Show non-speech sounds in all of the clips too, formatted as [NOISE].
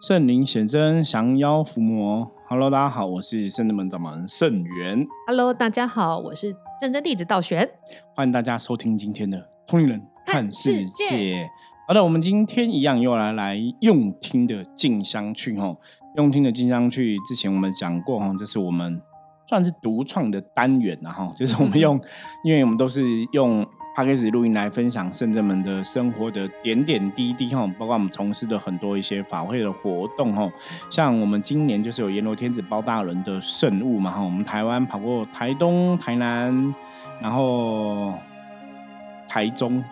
圣灵显真，降妖伏魔。Hello，大家好，我是圣真门掌门圣元。Hello，大家好，我是正真弟子道玄。欢迎大家收听今天的《通灵人看世界》好的，我们今天一样又来来用听的静香去哈，用听的静香去之前我们讲过哈，这是我们算是独创的单元然后就是我们 [LAUGHS] 用，因为我们都是用 p a c k a g e 录音来分享圣者们的生活的点点滴滴哈，包括我们从事的很多一些法会的活动哈，像我们今年就是有阎罗天子包大人的圣物嘛哈，我们台湾跑过台东、台南，然后台中。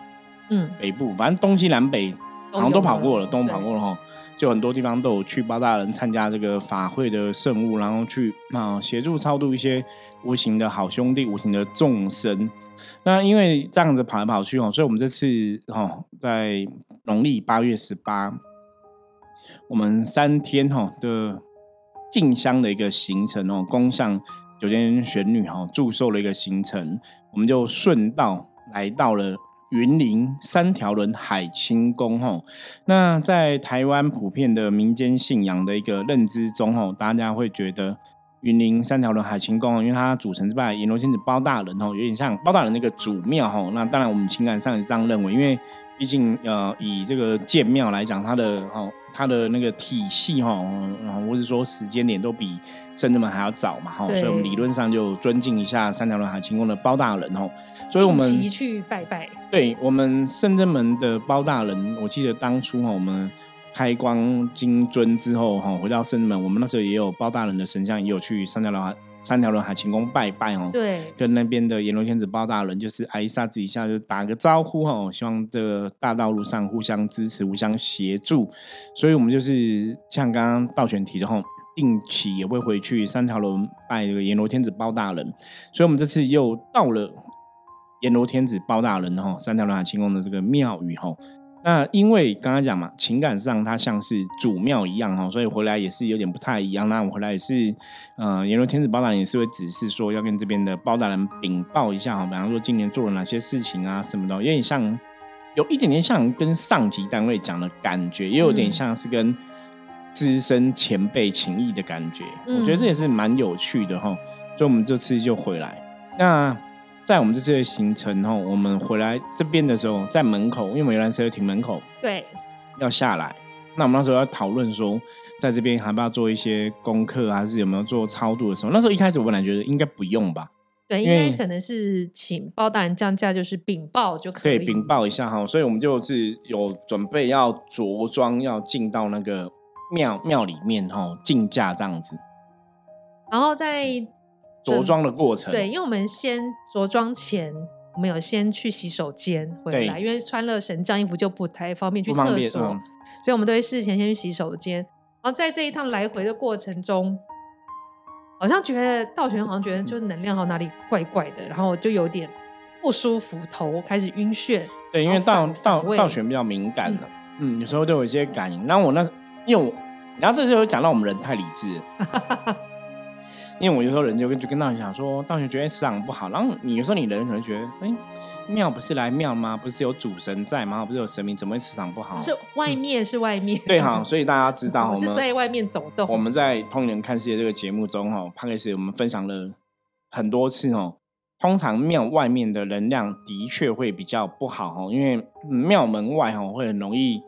嗯，北部，反正东西南北好像都跑过了，有都跑过了哈。就很多地方都有去包大人参加这个法会的圣物，然后去啊协助超度一些无形的好兄弟、无形的众生。那因为这样子跑来跑去哦，所以我们这次哦在农历八月十八，我们三天哈的进香的一个行程哦，供上九间玄女哈祝寿的一个行程，我们就顺道来到了。云林三条轮海清宫吼，那在台湾普遍的民间信仰的一个认知中吼，大家会觉得云林三条轮海清宫，因为它主神之拜阎罗天子包大人哦，有点像包大人那个主庙吼。那当然我们情感上是这样认为，因为毕竟呃以这个建庙来讲，它的哦它的那个体系哈，然后或者说时间点都比圣人们还要早嘛哈，所以我们理论上就尊敬一下三条轮海清宫的包大人哦。所以我们去拜拜。对我们圣真门的包大人，我记得当初哈，我们开光金尊之后哈，回到圣真门，我们那时候也有包大人的神像，也有去三条轮海三条轮海晴宫拜拜哦。对，跟那边的阎罗天子包大人，就是挨一下子一下，就打个招呼哈，希望这个大道路上互相支持、互相协助。所以我们就是像刚刚道玄提的哈，定期也会回去三条轮拜这个阎罗天子包大人。所以我们这次又到了阎罗天子包大人哈三条轮海清宫的这个庙宇哈。那因为刚刚讲嘛，情感上它像是主庙一样哈，所以回来也是有点不太一样。那我回来也是，呃，阎罗天子包大人也是会指示说要跟这边的包大人禀报一下哈，比方说今年做了哪些事情啊什么的，有点像，有一点点像跟上级单位讲的感觉，也有点像是跟资深前辈情谊的感觉。嗯我觉得这也是蛮有趣的哈。所以我们这次就回来，那。在我们这次的行程后，我们回来这边的时候，在门口，因为我们游览车停门口对，要下来，那我们那时候要讨论说，在这边还不要做一些功课，还是有没有做超度的时候？那时候一开始我本来觉得应该不用吧，对，应该可能是请包大人降价，就是禀报就可以。对，禀。报一下哈，所以我们就是有准备要着装，要进到那个庙庙里面哈，进价这样子然后在着装的过程。对，因为我们先着装前，我们有先去洗手间回来，因为穿了神将衣服就不太方便去厕所，嗯所以我们都会事前先去洗手间。然后在这一趟来回的过程中，好像觉得道玄好像觉得就是能量好像哪里怪怪的，然后就有点不舒服，头开始晕眩。对，因为道反道道玄比较敏感的，嗯，有时候都有一些感应。那我那因为我，然后这就有讲到我们人太理智了，[LAUGHS] 因为我有时候人就跟就跟道玄讲说，道玄觉得磁场不好，然后你有时候你人可能觉得，哎，庙不是来庙吗？不是有主神在吗？不是有神明，怎么会磁场不好？是外面是外面，对哈，所以大家知道 [LAUGHS] 我们在外面走动。我们在《通灵人看世界》这个节目中，哈，帕克斯我们分享了很多次哦。通常庙外面的能量的确会比较不好哦，因为嗯庙门外哈会很容易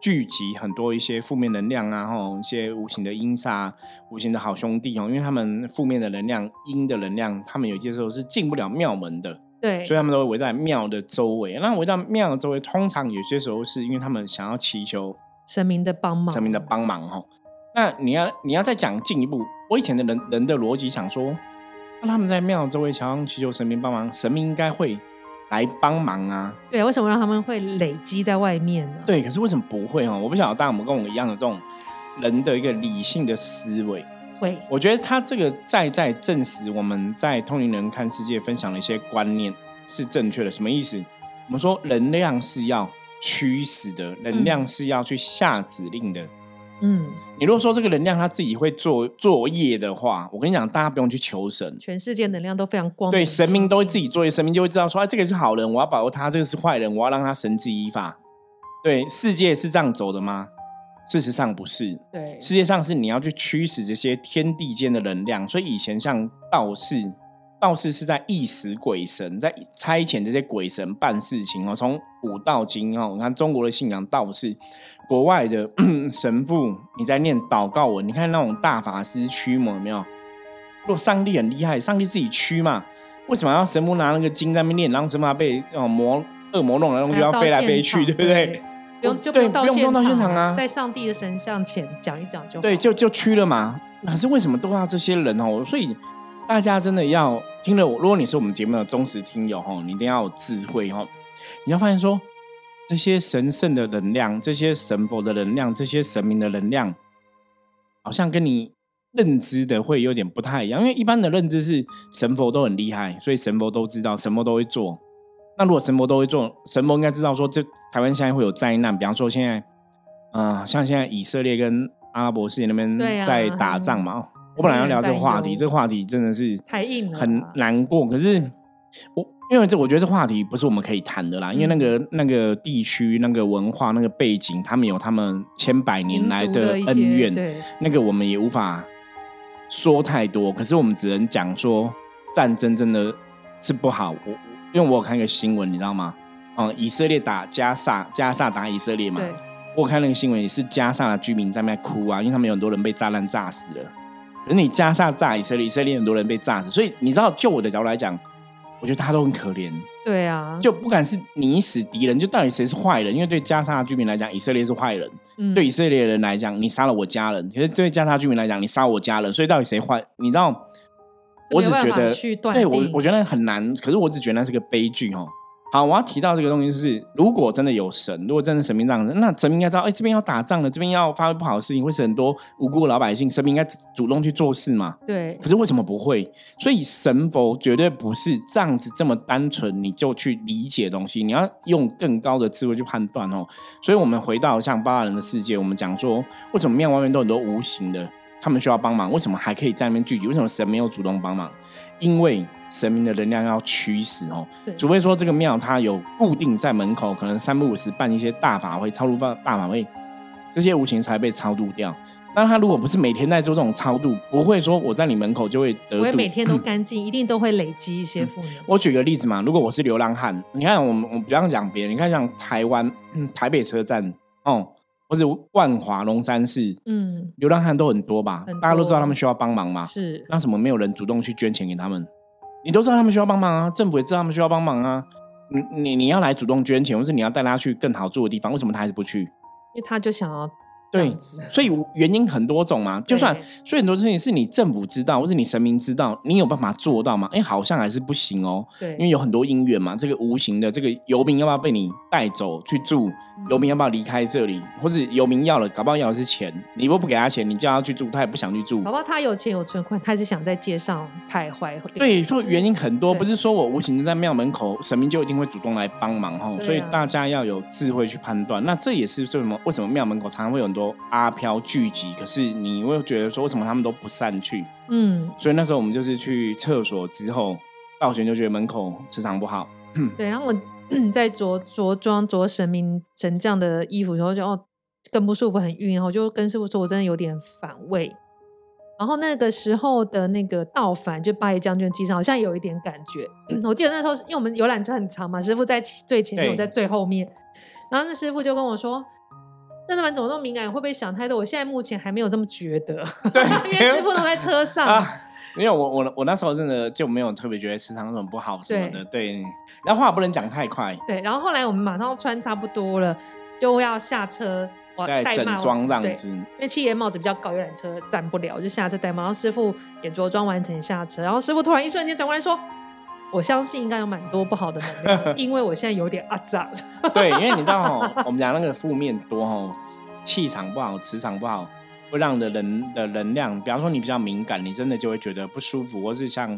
聚集很多一些负面能量啊，吼，一些无形的阴煞、无形的好兄弟哦，因为他们负面的能量、阴的能量，他们有些时候是进不了庙门的。对，所以他们都会围在庙的周围。那围在庙的周围，通常有些时候是因为他们想要祈求神明的帮忙，神明的帮忙哦。那你要你要再讲进一步，我以前的人人的逻辑想说，那他们在庙周围想要祈求神明帮忙，神明应该会来帮忙啊。对，为什么让他们会累积在外面呢？对，可是为什么不会哦？我不晓得大家有没有跟我一样的这种人的一个理性的思维。会，我觉得他这个在在证实我们在通灵人看世界分享的一些观念是正确的。什么意思？我们说能量是要驱使的，能量是要去下指令的。嗯，你如果说这个能量他自己会做作业的话，我跟你讲，大家不用去求神，全世界能量都非常光明对，神明都会自己。己作业，神明就会知道说，哎，这个是好人，我要保护他；这个是坏人，我要让他绳之以法。对，世界是这样走的吗？事实上不是，对，世界上是你要去驱使这些天地间的能量。所以以前像道士，道士是在意识鬼神，在差遣这些鬼神办事情哦。从古到今哦，你看中国的信仰道士，国外的 [CLEARS THROAT] 神父你在念祷告文，你看那种大法师驱魔有没有？如果上帝很厉害，上帝自己驱嘛，为什么要神父拿那个经在那边念，然后神父被哦魔恶魔弄来弄去，要飞来飞去，对不对？不用就不用到现场啊，在上帝的神像前讲一讲就对，就就驱了嘛。可是为什么都要这些人哦？所以大家真的要听了我，如果你是我们节目的忠实听友哦，你一定要有智慧哦。你要发现说，这些神圣的能量，这些神佛的能量，这些神明的能量，好像跟你认知的会有点不太一样。因为一般的认知是神佛都很厉害，所以神佛都知道，什么都会做。那如果神佛都会做，神佛应该知道说，这台湾现在会有灾难，比方说现在，像现在以色列跟阿拉伯世界那边在打仗嘛。我本来要聊这个话题，这个话题真的是太硬了，很难过。可是我因为这，我觉得这话题不是我们可以谈的啦，因为那个那个地区、那个文化、那个背景，他们有他们千百年来的恩怨，那个我们也无法说太多。可是我们只能讲说，战争真的是不好。我。因为我有看一个新闻，你知道吗？嗯，以色列打加萨，加萨打以色列嘛。我看那个新闻也是加萨的居民在那哭啊，因为他们有很多人被炸弹炸死了。可是你加沙炸以色列，以色列很多人被炸死，所以你知道，就我的角度来讲，我觉得大家都很可怜。对啊，就不管是你死敌人，就到底谁是坏人？因为对加沙居民来讲，以色列是坏人；对以色列人来讲，你杀了我家人。可是对加沙居民来讲，你杀我家人，所以到底谁坏？你知道？我只觉得，对我我觉得很难。可是我只觉得那是个悲剧哦。好，我要提到这个东西，就是如果真的有神，如果真的神明这样子，那神明应该知道，哎，这边要打仗了，这边要发生不好的事情，会是很多无辜的老百姓，神明应该主动去做事嘛？对。可是为什么不会？所以神佛绝对不是这样子这么单纯，你就去理解东西，你要用更高的智慧去判断哦。所以我们回到像八大人的世界，我们讲说，为什么庙外面都很多无形的？他们需要帮忙，为什么还可以在那边聚集？为什么神没有主动帮忙？因为神明的能量要驱使哦，除非说这个庙它有固定在门口，可能三不五时办一些大法会、超度法大法会，这些无形才被超度掉。那他如果不是每天在做这种超度，不会说我在你门口就会得。不会每天都干净，一定都会累积一些负能。我举个例子嘛，如果我是流浪汉，你看我们我不要讲别人，你看像台湾台北车站哦。或者万华龙山寺，嗯，流浪汉都很多吧？大家都知道他们需要帮忙嘛？是，那怎么没有人主动去捐钱给他们？你都知道他们需要帮忙啊，政府也知道他们需要帮忙啊。你你你要来主动捐钱，或是你要带他去更好住的地方，为什么他还是不去？因为他就想要。对，所以原因很多种嘛。就算所以很多事情是你政府知道，或是你神明知道，你有办法做到吗？哎，好像还是不行哦。对，因为有很多因缘嘛。这个无形的这个游民要不要被你带走去住？游民要不要离开这里？或者游民要了，搞不好要的是钱。你如果不给他钱，你叫他去住，他也不想去住。搞不好他有钱有存款，他是想在街上徘徊。对，说原因很多，不是说我无形的在庙门口，神明就一定会主动来帮忙哈。所以大家要有智慧去判断。那这也是为什么？为什么庙门口常常会有很多阿飘？聚集，可是你会觉得说，为什么他们都不散去？嗯，所以那时候我们就是去厕所之后，道玄就觉得门口磁场不好。[CLEARS THROAT] 对，然后我 [CLEARS THROAT] 在着着装着神明神将的衣服，然后就哦更不舒服，很晕，然后就跟师傅说，我真的有点反胃。然后那个时候的那个道反，就八爷将军机上好像有一点感觉。[CLEARS THROAT] 我记得那时候，因为我们游览车很长嘛，师傅在最前面，我在最后面。然后那师傅就跟我说。真的蛮怎么那么敏感？会不会想太多？我现在目前还没有这么觉得。对，[LAUGHS] 因为师傅都在车上。因为我我我那时候真的就没有特别觉得磁场什么不好什么的。对。然后话不能讲太快。对。然后后来我们马上穿差不多了，就要下车。戴整装这样子。因为七爷帽子比较高，游览车站不了，就下车戴帽。然后师傅也着装完成下车。然后师傅突然一瞬间转过来说。我相信应该有蛮多不好的能量，[LAUGHS] 因为我现在有点阿脏。对，因为你知道哦，我们讲那个负面多哦，气场不好，磁场不好，会让的人的能量，比方说你比较敏感，你真的就会觉得不舒服，或是像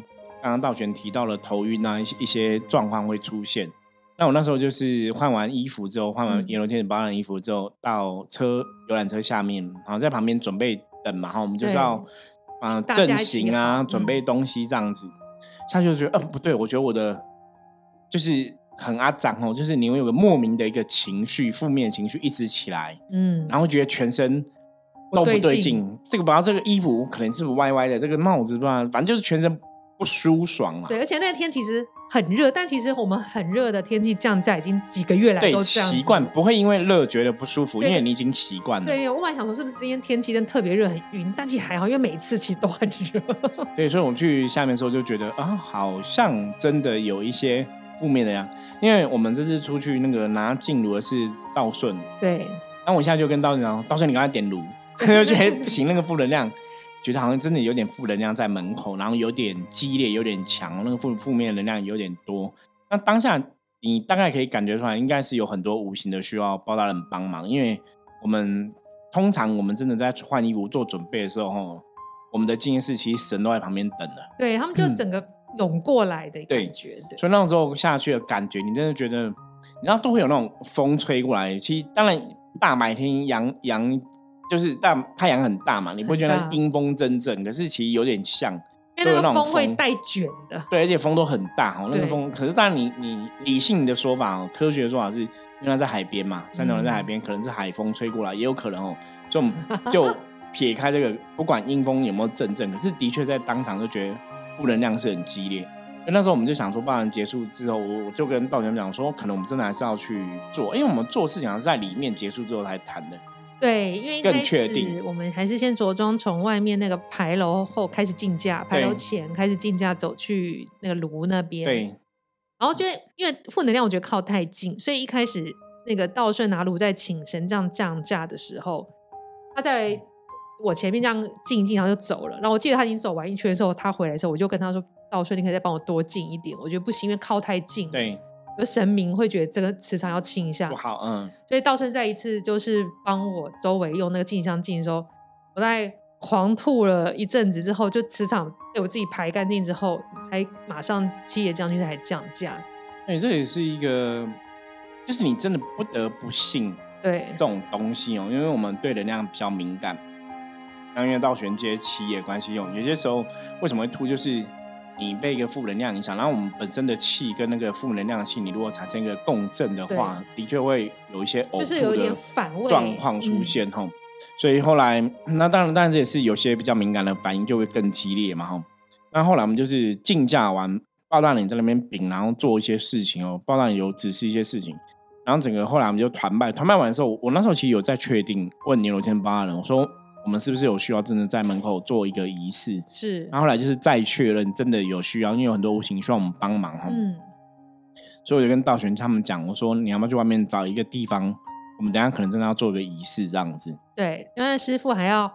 刚刚道玄提到了头晕啊，一些一些状况会出现。那我那时候就是换完衣服之后，换完炎龙天子保养衣服之后，到车游览车下面，然后在旁边准备等嘛，哈，我们就是要啊阵型啊，准备东西这样子。他就觉得，呃，不对，我觉得我的就是很阿脏哦，就是你会有个莫名的一个情绪，负面情绪一直起来，嗯，然后觉得全身都不对对劲劲。这个不知道这个衣服可能是不是歪歪的，这个帽子不知道，反正就是全身不舒爽啊。对，而且那天其实很热，但其实我们很热的天气降价已经几个月来对，都这样习惯不会因为热觉得不舒服，因为你已经习惯了。对，我本来想说是不是今天天气真的特别热很晕，但其实还好，因为每一次其实都很热。对，所以我去下面的时候就觉得啊，好像真的有一些负面的呀。因为我们这次出去那个拿进炉的是道顺，对，那我现在就跟道顺讲，道顺你刚才点炉，[LAUGHS] 就觉得不行，那个负能量，觉得好像真的有点负能量在门口，然后有点激烈，有点强，那个负负面能量有点多。那当下你大概可以感觉出来，应该是有很多无形的需要包大人帮忙，因为我们通常我们真的在换衣服做准备的时候，吼，我们的经验是其实神都在旁边等的。对他们就整个涌过来的感觉，对，所以那时候下去的感觉，你真的觉得，你知道都会有那种风吹过来。其实当然大白天阳阳就是大太阳很大嘛，你不会觉得阴风阵阵，可是其实有点像，因为那个都有那种风会带卷的，对，而且风都很大哦，那个风。可是当然你你理性的说法哦，科学的说法是，因为它在海边嘛，三条人在海边，可能是海风吹过来，也有可能哦。就就撇开这个，不管阴风有没有阵阵，可是的确在当场就觉得负能量是很激烈。那时候我们就想说，办完结束之后，我我就跟道玄讲说，可能我们真的还是要去做，因为我们做事情还是在里面结束之后才谈的。对，因为一更开始我们还是先着装，从外面那个牌楼后开始竞价，牌楼前开始竞价，走去那个炉那边，对，然后就因为负能量，我觉得靠太近，所以一开始那个道顺拿炉在请神这样降价的时候，他在我前面这样进一进，然后就走了。然后我记得他已经走完一圈的时候，他回来的时候，我就跟他说：“道顺，你可以再帮我多进一点。”我觉得不行，因为靠太近，，对，有神明会觉得这个磁场要清一下不，好，嗯，所以道春再一次就是帮我周围用那个镜像镜的时候，我在狂吐了一阵子之后，就磁场被我自己排干净之后，才马上七爷将军才降价。哎，这也是一个，就是你真的不得不信对这种东西哦，因为我们对能量比较敏感。那因为到玄阶企业关系用，有些时候为什么会吐，就是你被一个负能量影响，然后我们本身的气跟那个负能量的气，你如果产生一个共振的话，的确会有一些呕就是有一点吐的状况出嗯现吼。所以后来，那当然，当然这也是有些比较敏感的反应就会更激烈嘛吼。那后来我们就是竞价完，爆大人在那边饼，然后做一些事情哦，爆大人有指示一些事情，然后整个后来我们就团拜，团拜完的时候，我那时候其实有在确定问牛头天报大人，我说我们是不是有需要真的在门口做一个仪式？是然后后来就是再确认真的有需要，因为有很多无形需要我们帮忙哈，嗯所以我就跟道玄他们讲，我说你要不要去外面找一个地方，我们等下可能真的要做一个仪式这样子。对，因为师傅还要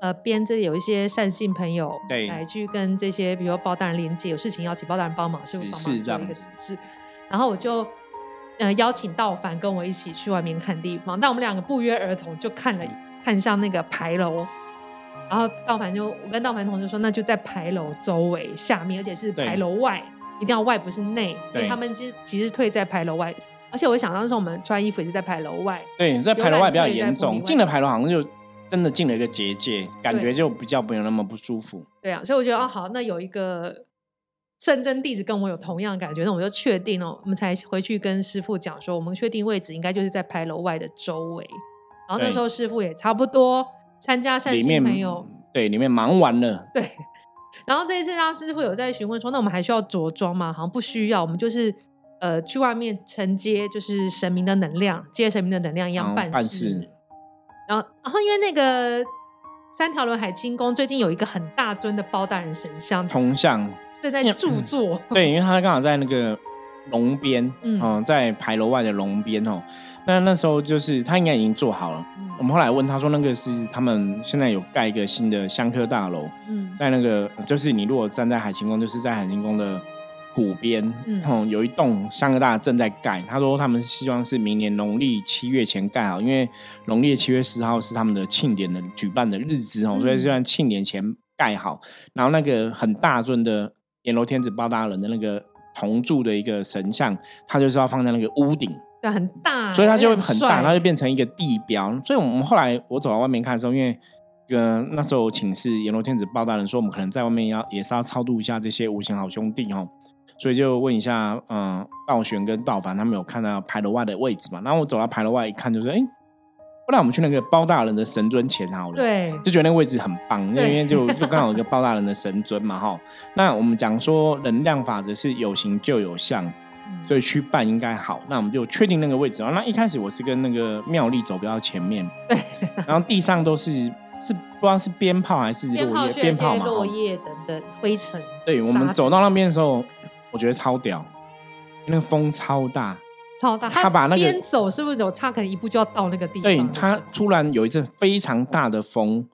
呃编这有一些善信朋友对来去跟这些比如说包大人连接，有事情要请包大人帮忙，师傅指帮忙做一个指示，然后我就。呃，邀请道凡跟我一起去外面看地方，但我们两个不约而同就看了看向那个牌楼，然后道凡就我跟道凡同学说，那就在牌楼周围下面，而且是牌楼外，一定要外不是内，因为对。他们其实其实退在牌楼外，而且我想当时我们穿衣服也是在牌楼外，对，在牌楼外比较严重，进了牌楼好像就真的进了一个结界，感觉就比较没有那么不舒服。对啊，所以我觉得哦好，那有一个圣真弟子跟我有同样的感觉，那我就确定哦，我们才回去跟师傅讲说，我们确定位置应该就是在牌楼外的周围。然后那时候师傅也差不多参加善信里面朋友，对里面忙完了，对。然后这一次让师傅有在询问说，那我们还需要着装吗？好像不需要，我们就是呃去外面承接就是神明的能量，接神明的能量一样办事。然后，然后因为那个三条轮海清宫最近有一个很大尊的包大人神像，铜像。正在著作。对，因为他刚好在那个龙边，嗯嗯、在牌楼外的龙边哦。那那时候就是他应该已经做好了。嗯我们后来问他说，那个是他们现在有盖一个新的香客大楼，嗯在那个就是你如果站在海清宫，就是在海清宫的湖边，嗯嗯，有一栋香客大正在盖。他说他们希望是明年农历七月前盖好，因为农历七月十号是他们的庆典的举办的日子哦，嗯所以希望庆典前盖好。然后那个很大尊的阎罗天子包大人的那个铜铸的一个神像，它就是要放在那个屋顶，对，很大，所以它就会很大，帅它就变成一个地标。所以我们后来我走到外面看的时候，因为呃那时候请示阎罗天子包大人说，我们可能在外面要也是要超度一下这些无形好兄弟哦。所以就问一下，嗯，道玄跟道凡他们有看到牌楼外的位置嘛？然后我走到牌楼外一看，就说，哎，不然我们去那个包大人的神尊前好了。对，就觉得那个位置很棒，因对为就就刚好有一个包大人的神尊嘛，哈。[LAUGHS] 那我们讲说能量法则是有形就有相，嗯所以去办应该好。那我们就确定那个位置。那一开始我是跟那个妙丽走比较前面，对，然后地上都是是不知道是鞭炮还是落叶，鞭炮嘛。落叶等等灰尘。对，我们走到那边的时候，我觉得超屌，那个风超大。超大，他把那个边走是不是有差可能一步就要到那个地方对？他突然有一阵非常大的风，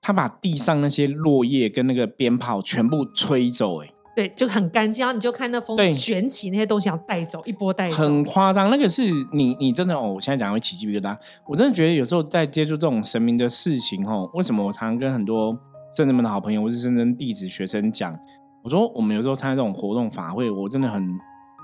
他把地上那些落叶跟那个鞭炮全部吹走、哎，对就很干净，然后你就看那风卷起那些东西，要带走一波带走。很夸张。那个是你你真的哦，我现在讲会起鸡皮疙瘩。我真的觉得有时候在接触这种神明的事情哦，为什么我常常跟很多圣人们的好朋友或是圣人弟子学生讲，我说我们有时候参加这种活动法会，我真的很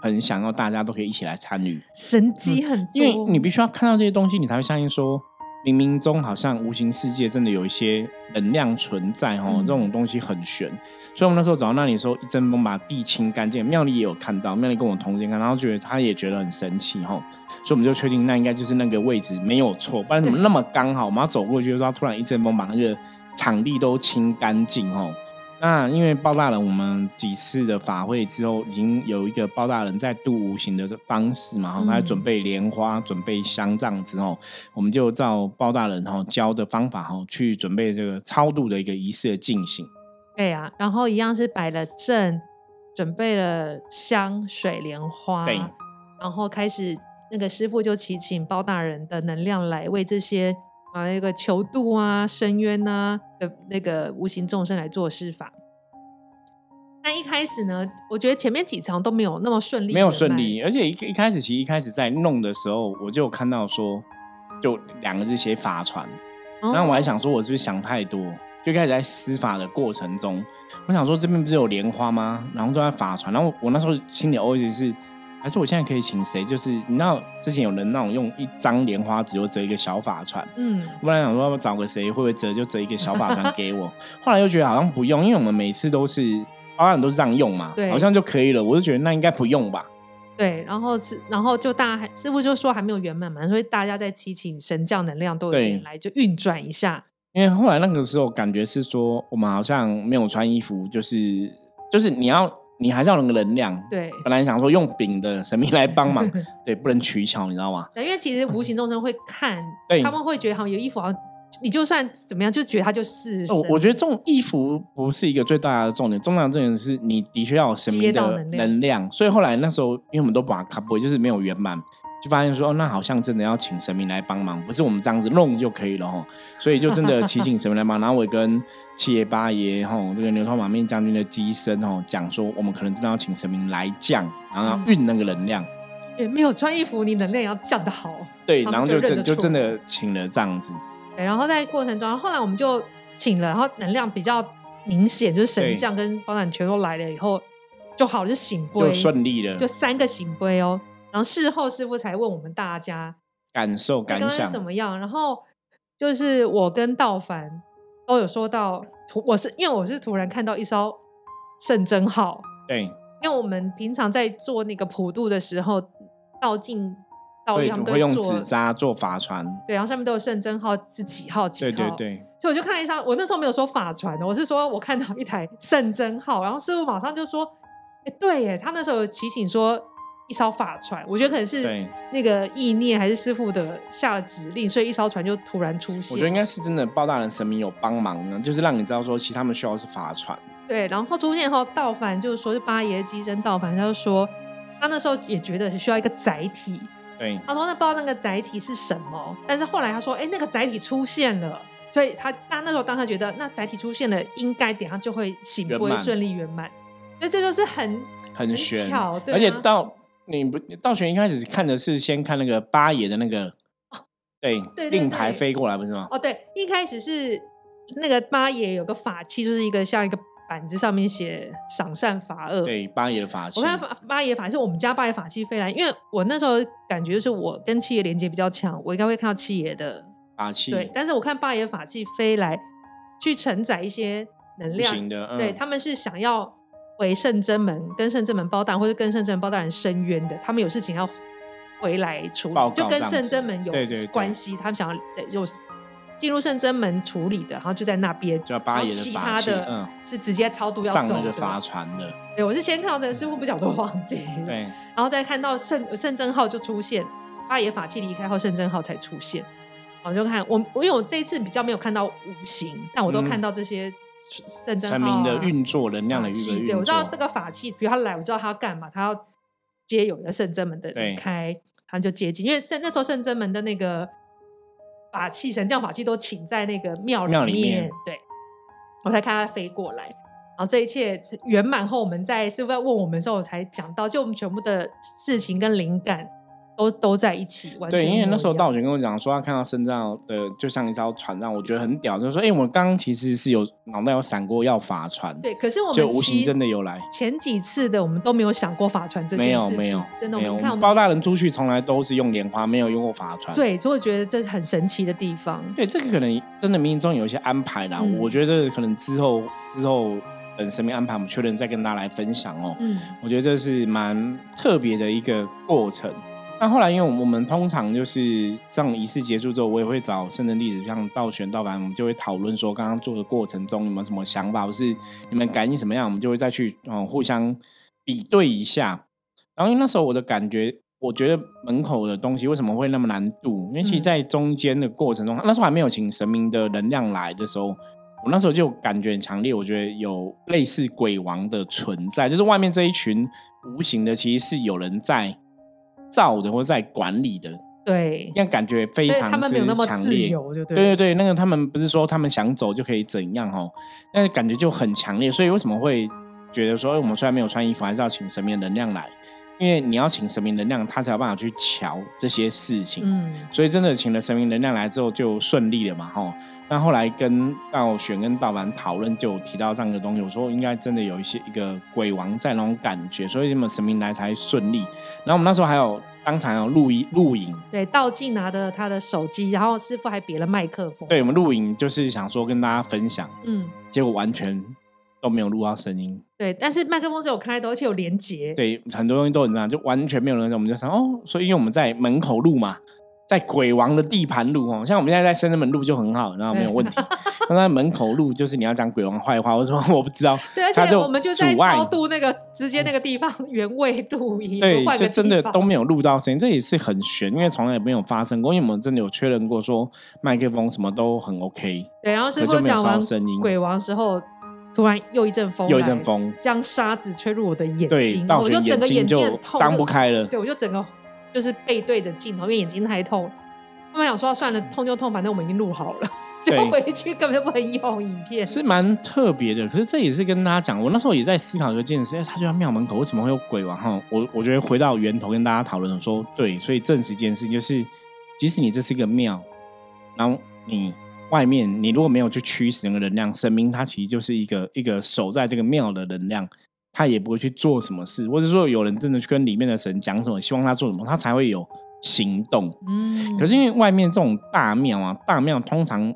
很想要大家都可以一起来参与。神机很多，因为你必须要看到这些东西，你才会相信说，冥冥中好像无形世界真的有一些能量存在哦，嗯这种东西很玄。所以我们那时候走到那里的时候，一阵风把地清干净。妙丽也有看到，妙丽跟我同间看，然后觉得她也觉得很神奇哈，所以我们就确定那应该就是那个位置没有错，不然怎么那么刚好？我们要走过去的时候，突然一阵风把那个场地都清干净哦。那因为包大人，我们几次的法会之后，已经有一个包大人在度无形的方式嘛，哈、嗯他在准备莲花、准备香这样子哦，我们就照包大人哈教的方法哈去准备这个超度的一个仪式的进行。对啊，然后一样是摆了阵，准备了香水莲花，对然后开始那个师傅就祈请包大人的能量来为这些啊那个求度啊、深渊啊的那个无形众生来做施法。那一开始呢，我觉得前面几场都没有那么顺利，没有顺利，而且一一开始其实一开始在弄的时候，我就有看到说，就两个字写法传，哦。然后我还想说，我是不是想太多？就开始在施法的过程中，我想说这边不是有莲花吗？然后都在法传，然后我那时候心里 always 是，还是我现在可以请谁？就是你知道之前有人那种用一张莲花纸就折一个小法船，嗯，我本来想说要不找个谁会不会折就折一个小法船给我，后来又觉得好像不用，因为我们每次都是包人都是这样用嘛，对好像就可以了。我就觉得那应该不用吧。对，然后是，然后就大家还师傅就说还没有圆满嘛，所以大家在祈请神教能量都有对点来就运转一下，因为后来那个时候感觉是说，我们好像没有穿衣服，就是就是你要你还是要有那个能量。对。本来想说用饼的神明来帮忙，[LAUGHS] 对，不能取巧，你知道吗？对因为其实无形众生会看，[LAUGHS] 对他们会觉得好像有衣服，好像你就算怎么样，就觉得他就是我觉得这种衣服不是一个最大的重点，重要的重点是你的确要有神明的能量能量。所以后来那时候，因为我们都把卡布就是没有圆满，就发现说，哦那好像真的要请神明来帮忙，不是我们这样子弄就可以了哈。所以就真的祈请神明来帮。然后我也跟七爷八爷哈，这个牛头马面将军的机身哦讲说，我们可能真的要请神明来降，然后要运那个能量。也没有穿衣服，你能量也要降得好。对，然后就真就真的请了这样子。对，然后在过程中，后来我们就请了，然后能量比较明显，就是神对将跟包揽全都来了以后就好了，就醒杯，就顺利了，就三个醒杯哦。然后事后师傅才问我们大家感受感想是怎么样，然后就是我跟道凡都有说到，突我是因为我是突然看到一艘圣真号，对，因为我们平常在做那个普渡的时候，道尽道一他们都会用做纸扎做法船。对，然后上面都有圣真号是几号几号，对对对，所以我就看了一下，我那时候没有说法船的，我是说我看到一台圣真号，然后师傅马上就说：“哎，对耶，他那时候有提醒说一艘法船，我觉得可能是那个意念还是师傅的下了指令，所以一艘船就突然出现。我觉得应该是真的包大人神明有帮忙呢，就是让你知道说，其实他们需要的是法船。对，然后出现后，道凡就是说是八爷机身道凡，他就说他那时候也觉得需要一个载体，对，他说那不知道那个载体是什么，但是后来他说，哎，那个载体出现了。所以他那那时候当他觉得那载体出现了，应该等下就会行不会顺利圆满，所以这就是很很玄，巧，对而且啊到你不道玄一开始看的是先看那个八爷的那个，对，对对令牌飞过来不是吗？哦，对，一开始是那个八爷有个法器，就是一个像一个板子上面写赏善罚恶。对，八爷的法器我，看法八爷法是我们家八爷法器飞来，因为我那时候感觉就是我跟七爷连接比较强，我应该会看到七爷的法器，对，但是我看八爷法器飞来去承载一些能量，行的，嗯对他们是想要回圣真门跟圣真门包大人或者跟圣真门包大人申冤的，他们有事情要回来处理就跟圣真门有对对对关系，他们想要在就进入圣真门处理的，然后就在那边，就要八爷的其他的嗯，是直接超度要走的。上那个法船的，对，我是先看到这个师傅不晓得忘记。对，然后再看到圣圣真号就出现，八爷法器离开后，圣真号才出现。我就看我，我因为我这一次比较没有看到五行，但我都看到这些圣真号、神啊、明的运作，能量的运作对，我知道这，个法器，比如他来，我知道他要干嘛，他要接有一个圣真门的离开，他就接近，因为圣那时候圣真门的那个法器、神将法器都请在那个庙庙里里面对，我才看他飞过来。然后这一切圆满后，我们在师傅在问我们的时候，我才讲到，就我们全部的事情跟灵感都都在一起，完全对，因为那时候道玄跟我讲说，他看到深藏的就像一艘船让我觉得很屌，就是说，哎、我刚刚其实是有脑袋有闪过要法船，对，可是我们就无形真的有来。前几次的我们都没有想过法船这件没事情，有没有，真的，没有。我们看我们包大人出去从来都是用莲花，没有用过法船。对，所以我觉得这是很神奇的地方。对，这个可能真的冥冥中有一些安排啦。嗯我觉得可能之后之后等神明安排，我们确认再跟大家来分享哦。嗯，我觉得这是蛮特别的一个过程。那后来，因为我们通常就是这样仪式结束之后，我也会找圣人弟子，像道玄、道凡，我们就会讨论说，刚刚做的过程中有没有什么想法，或是你们感应怎么样，我们就会再去嗯、互相比对一下。然后因为那时候我的感觉，我觉得门口的东西为什么会那么难度？因为其实，嗯在中间的过程中，那时候还没有请神明的能量来的时候，我那时候就感觉很强烈，我觉得有类似鬼王的存在，就是外面这一群无形的，其实是有人在造的或者在管理的，对，那感觉非常他们没有那么之强烈。对了。对对对，那个他们不是说他们想走就可以怎样哦，那个感觉就很强烈。所以为什么会觉得说，哎我们虽然没有穿衣服，还是要请神明能量来？因为你要请神明能量，他才有办法去瞧这些事情。嗯，所以真的请了神明能量来之后就顺利了嘛，吼。那后来跟道玄跟道凡讨论，就提到这样的东西，我说应该真的有一些一个鬼王在那种感觉，所以这么神明来才顺利。然后我们那时候还有当场有录音录影，对，道静拿着他的手机，然后师傅还别了麦克风。，对我们录影就是想说跟大家分享，嗯，结果完全都没有录到声音。对，但是麦克风是有开的，而且有连接。对，很多东西都很这样，就完全没有人，我们就想哦，所以因为我们在门口录嘛，在鬼王的地盘录哦，像我们现在在深圳门录就很好，然后没有问题。[LAUGHS] 那在门口录，就是你要讲鬼王坏话，我说我不知道，[LAUGHS] 对，而且我们就在阻碍超度那个直接那个地方原位录音，对，就真的都没有录到声音，这也是很悬，因为从来也没有发生过，因为我们真的有确认过说麦克风什么都很 OK，对，然后师傅讲完声音鬼王时候，突然又一阵风，又一阵，风，将沙子吹入我的眼对，睛，道我就整个眼睛睛就，张不开了。对，我就整个就是背对着镜头，因为眼睛太痛。他们想说算了，痛就痛，反正我们已经录好了，就对回去根本就不能用影片。是蛮特别的，可是这也是跟大家讲，我那时候也在思考一件事，哎他就在庙门口，为什么会有鬼王？哈，我我觉得回到源头跟大家讨论说，对，所以证实一件事，就是即使你这是一个庙，然后你外面你如果没有去驱使那个能量，神明它其实就是一个一个守在这个庙的能量，他也不会去做什么事，或者说有人真的去跟里面的神讲什么，希望他做什么，他才会有行动。嗯，可是因为外面这种大庙啊，大庙通常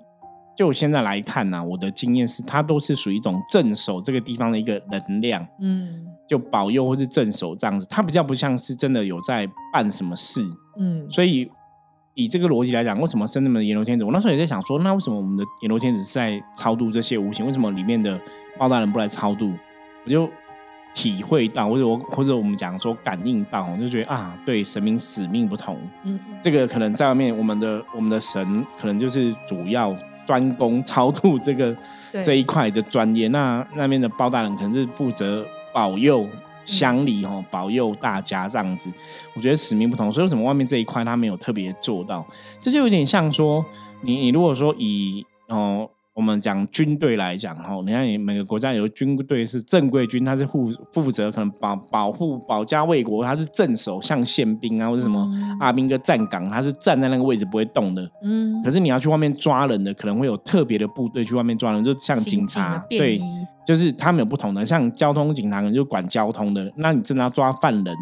就现在来看呢、我的经验是，它都是属于一种镇守这个地方的一个能量，嗯就保佑或是镇守这样子，它比较不像是真的有在办什么事。嗯，所以以这个逻辑来讲，为什么生那么阎罗天子？我那时候也在想说，那为什么我们的阎罗天子是在超度这些无形？为什么里面的包大人不来超度？我就体会到，或者我或者我们讲说感应到，我就觉得啊，对神明使命不同。嗯这个可能在外面，我们的我们的神可能就是主要专攻超度这个对这一块的专业，那那边的包大人可能是负责保佑乡里哦，保佑大家这样子。我觉得使命不同，所以为什么外面这一块他没有特别做到？这就有点像说，你你如果说以哦。我们讲军队来讲，哈，你看，你每个国家有军队是正规军，他是负负责可能保保护保家卫国，他是镇守，像宪兵啊或者什么嗯阿兵哥站岗，他是站在那个位置不会动的。嗯，可是你要去外面抓人的，可能会有特别的部队去外面抓人，就像警察，对就是他们有不同的，像交通警察可能就管交通的，那你真的要抓犯人，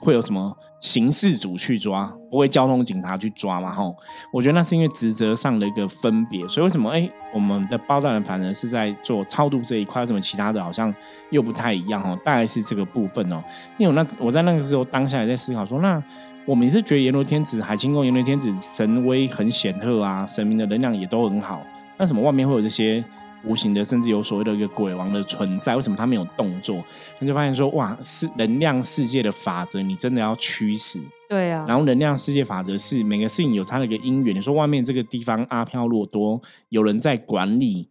会有什么刑事组去抓，不会交通警察去抓嘛？吼，我觉得那是因为职责上的一个分别，所以为什么哎，我们的包大人反而是在做超度这一块，什么其他的好像又不太一样哦，大概是这个部分哦。因为那我在那个时候当下也在思考说，那我们也是觉得阎罗天子、海清宫、阎罗天子神威很显赫啊，神明的能量也都很好，那什么外面会有这些？无形的，甚至有所谓的一个鬼王的存在，为什么他没有动作？你就发现说，哇，是能量世界的法则，你真的要驱使。对啊。然后能量世界法则是每个事情有它的一个因缘。你说外面这个地方阿飘洛多有人在管理，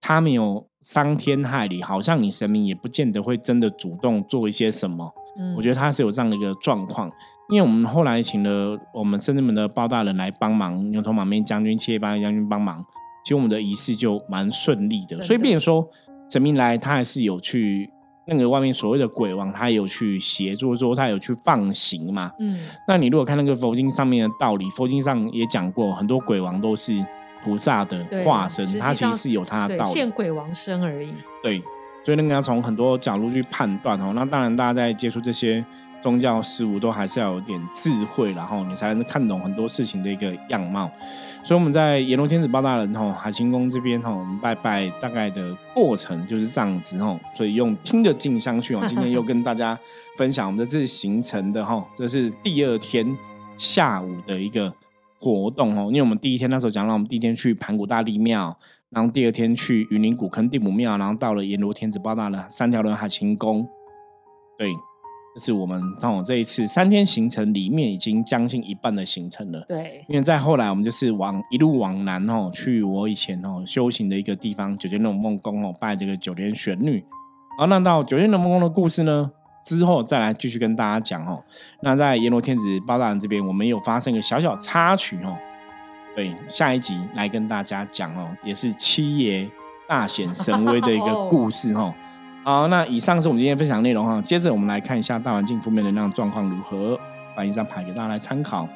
他没有伤天害理，好像你神明也不见得会真的主动做一些什么。嗯。我觉得他是有这样的一个状况，因为我们后来请了我们深圳门的包大人来帮忙，牛头马面将军、七叶八将军帮忙。其实我们的仪式就蛮顺利的，所以，变成说神明来，他还是有去那个外面所谓的鬼王，他有去协助，说他有去放行嘛。嗯，那你如果看那个佛经上面的道理，佛经上也讲过，很多鬼王都是菩萨的化身，他其实是有他的道理，现鬼王身而已。对，所以那个要从很多角度去判断哦。那当然，大家在接触这些。宗教事物都还是要有点智慧，然后你才能看懂很多事情的一个样貌。所以我们在阎罗天子包大人吼海清宫这边吼，我们拜拜大概的过程就是这样子吼。所以用听得进香去哦，[LAUGHS] 今天又跟大家分享我们的这行程的吼，这是第二天下午的一个活动哦。因为我们第一天那时候讲了，我们第一天去盘古大帝庙，然后第二天去云林古坑地母庙，然后到了阎罗天子包大人三条轮海清宫，对。是我们像我这一次三天行程里面已经将近一半的行程了。对，因为在后来我们就是往一路往南哦，去我以前哦修行的一个地方九天龙梦宫哦，拜这个九天玄女。好，那到九天龙梦宫的故事呢，之后再来继续跟大家讲哦。那在阎罗天子包大人这边，我们有发生一个小小插曲哦。对，下一集来跟大家讲哦，也是七爷大显神威的一个 [LAUGHS] 故事哦。好，那以上是我们今天分享内容哈。接着我们来看一下大环境负面能量状况如何，把一张牌给大家来参考。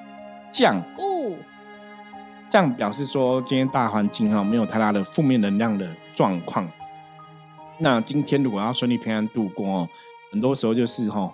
降哦，降表示说今天大环境哈没有太大的负面能量的状况。那今天如果要顺利平安度过哦，很多时候就是哈，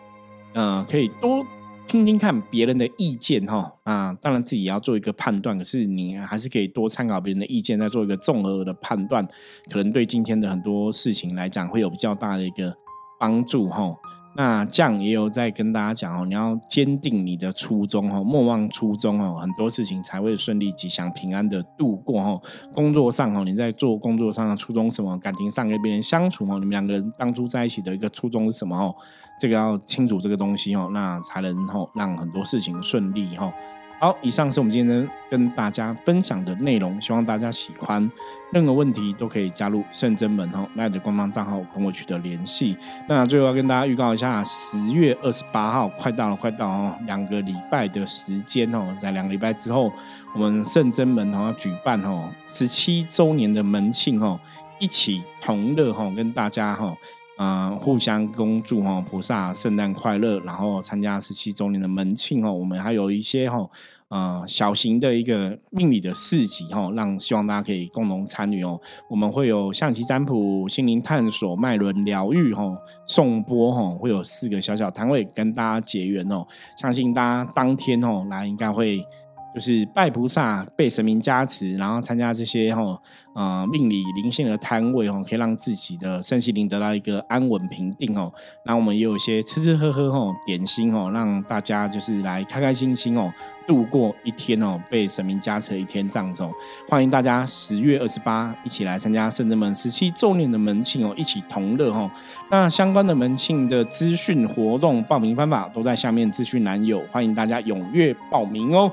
嗯，可以多。听听看别人的意见哈啊，当然自己也要做一个判断，可是你还是可以多参考别人的意见，再做一个综合的判断，可能对今天的很多事情来讲会有比较大的一个帮助哈。那这样也有在跟大家讲哦，你要坚定你的初衷哦，莫忘初衷哦，很多事情才会顺利、吉祥、平安的度过哦。工作上哦，你在做工作上的初衷什么？感情上跟别人相处哦，你们两个人当初在一起的一个初衷是什么哦？这个要清楚这个东西哦，那才能哦让很多事情顺利哈。好，以上是我们今天跟大家分享的内容，希望大家喜欢。任何问题都可以加入圣真门哦，赖的官方账号跟我取得联系。那最后要跟大家预告一下，十月二十八号快到了，快到哦，两个礼拜的时间哦，在两个礼拜之后，我们圣真门哦要举办哦十七周年的门庆哦，一起同乐哈，跟大家哈。嗯，互相恭祝哈，菩萨圣诞快乐，然后参加十七周年的门庆哦。我们还有一些哈，呃，小型的一个命理的市集哈，让希望大家可以共同参与哦。我们会有象棋占卜、心灵探索、脉轮疗愈哈、颂钵哈，会有四个小小摊位跟大家结缘哦。相信大家当天哦来应该会。就是拜菩萨、被神明加持，然后参加这些哈呃命理灵性的摊位哦，可以让自己的身心灵得到一个安稳平定哦。那我们也有一些吃吃喝喝哦，点心哦，让大家就是来开开心心哦，度过一天哦，被神明加持的一天这样子哦。欢迎大家十月二十八一起来参加圣人门十七周年的门庆哦，一起同乐哈。那相关的门庆的资讯、活动、报名方法都在下面资讯栏有，欢迎大家踊跃报名哦。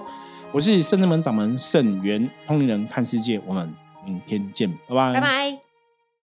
我是圣智门掌门圣元通灵人看世界，我们明天见，拜拜，拜拜。